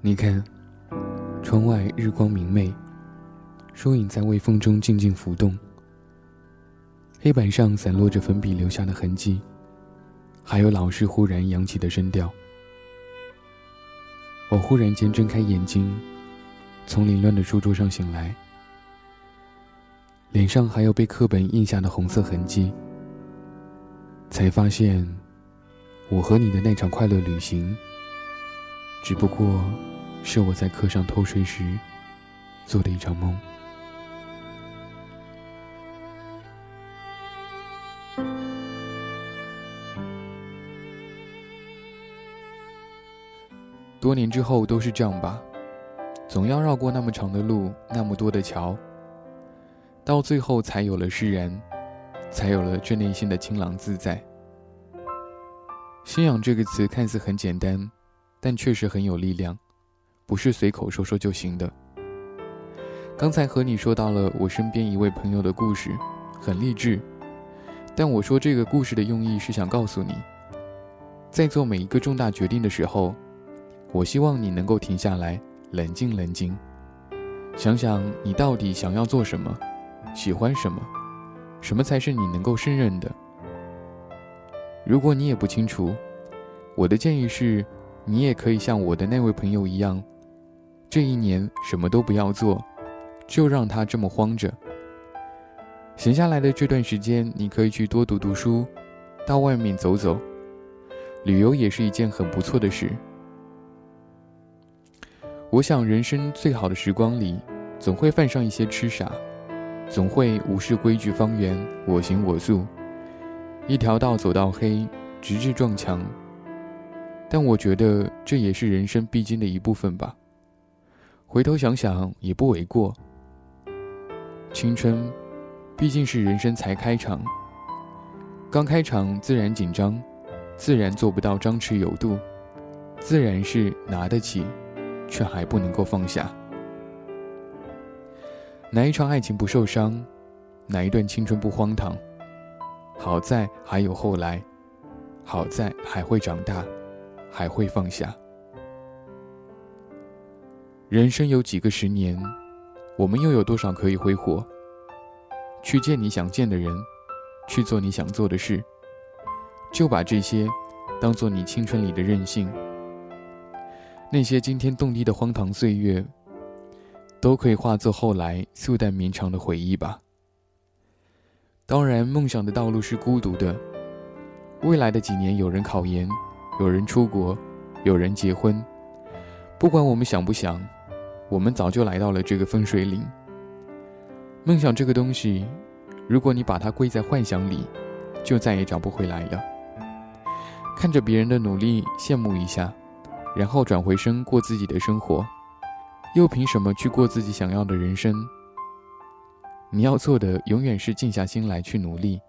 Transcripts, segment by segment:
你看，窗外日光明媚，树影在微风中静静浮动。黑板上散落着粉笔留下的痕迹，还有老师忽然扬起的声调。我忽然间睁开眼睛，从凌乱的书桌上醒来，脸上还有被课本印下的红色痕迹，才发现，我和你的那场快乐旅行，只不过是我在课上偷睡时做的一场梦。多年之后都是这样吧，总要绕过那么长的路，那么多的桥，到最后才有了释然，才有了这内心的清朗自在。信仰这个词看似很简单，但确实很有力量，不是随口说说就行的。刚才和你说到了我身边一位朋友的故事，很励志，但我说这个故事的用意是想告诉你，在做每一个重大决定的时候。我希望你能够停下来，冷静冷静，想想你到底想要做什么，喜欢什么，什么才是你能够胜任的。如果你也不清楚，我的建议是，你也可以像我的那位朋友一样，这一年什么都不要做，就让他这么慌着。闲下来的这段时间，你可以去多读读书，到外面走走，旅游也是一件很不错的事。我想，人生最好的时光里，总会犯上一些痴傻，总会无视规矩方圆，我行我素，一条道走到黑，直至撞墙。但我觉得这也是人生必经的一部分吧。回头想想也不为过。青春，毕竟是人生才开场，刚开场自然紧张，自然做不到张弛有度，自然是拿得起。却还不能够放下。哪一场爱情不受伤？哪一段青春不荒唐？好在还有后来，好在还会长大，还会放下。人生有几个十年？我们又有多少可以挥霍？去见你想见的人，去做你想做的事，就把这些当做你青春里的任性。那些惊天动地的荒唐岁月，都可以化作后来素淡绵长的回忆吧。当然，梦想的道路是孤独的。未来的几年，有人考研，有人出国，有人结婚。不管我们想不想，我们早就来到了这个分水岭。梦想这个东西，如果你把它归在幻想里，就再也找不回来了。看着别人的努力，羡慕一下。然后转回身过自己的生活，又凭什么去过自己想要的人生？你要做的永远是静下心来去努力，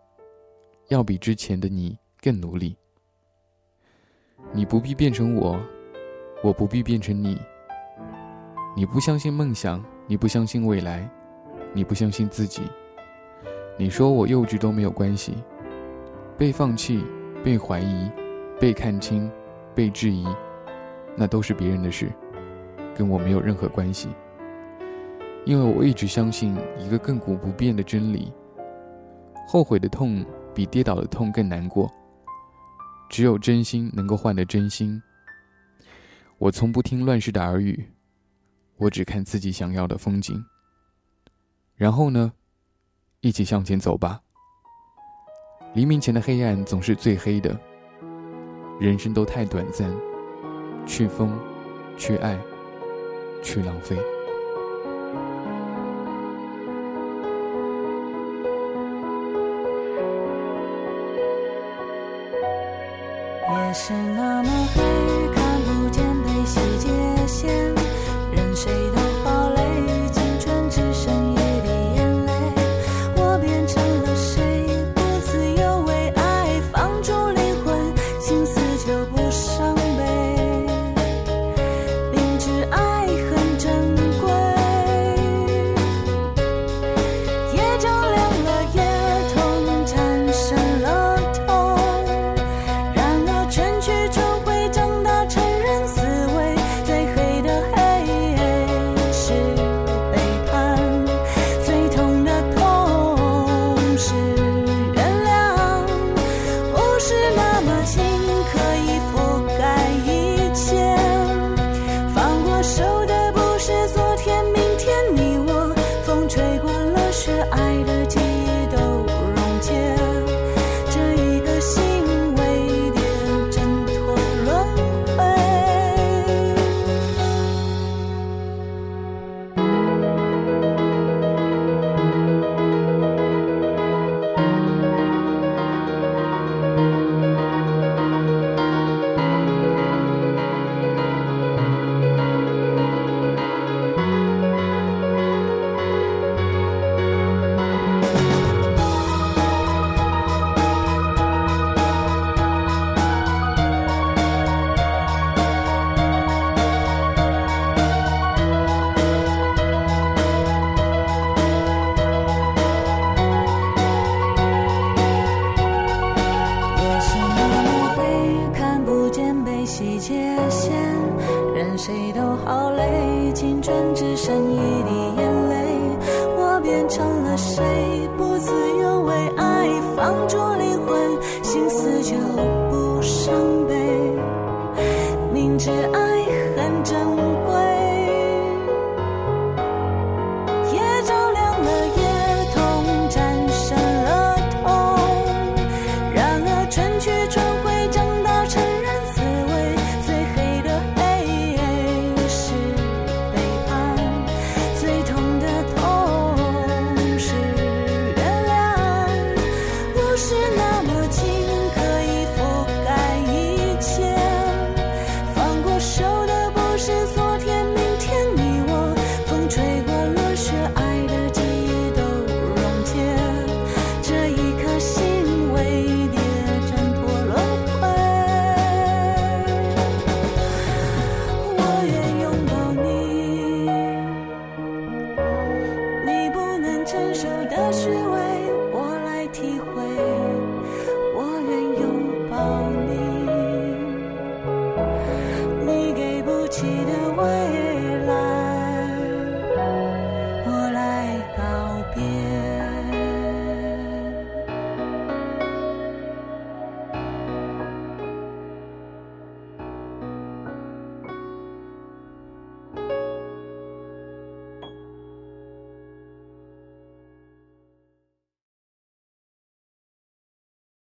要比之前的你更努力。你不必变成我，我不必变成你。你不相信梦想，你不相信未来，你不相信自己。你说我幼稚都没有关系，被放弃、被怀疑、被看清、被质疑。那都是别人的事，跟我没有任何关系。因为我一直相信一个亘古不变的真理：后悔的痛比跌倒的痛更难过。只有真心能够换得真心。我从不听乱世的耳语，我只看自己想要的风景。然后呢，一起向前走吧。黎明前的黑暗总是最黑的。人生都太短暂。去疯，去爱，去浪费。夜是那么黑，看不见被细节线，好累青春只剩一滴烟